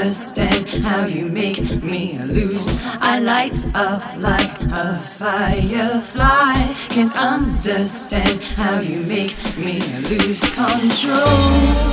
understand how you make me lose. I light up like a firefly. Can't understand how you make me lose control.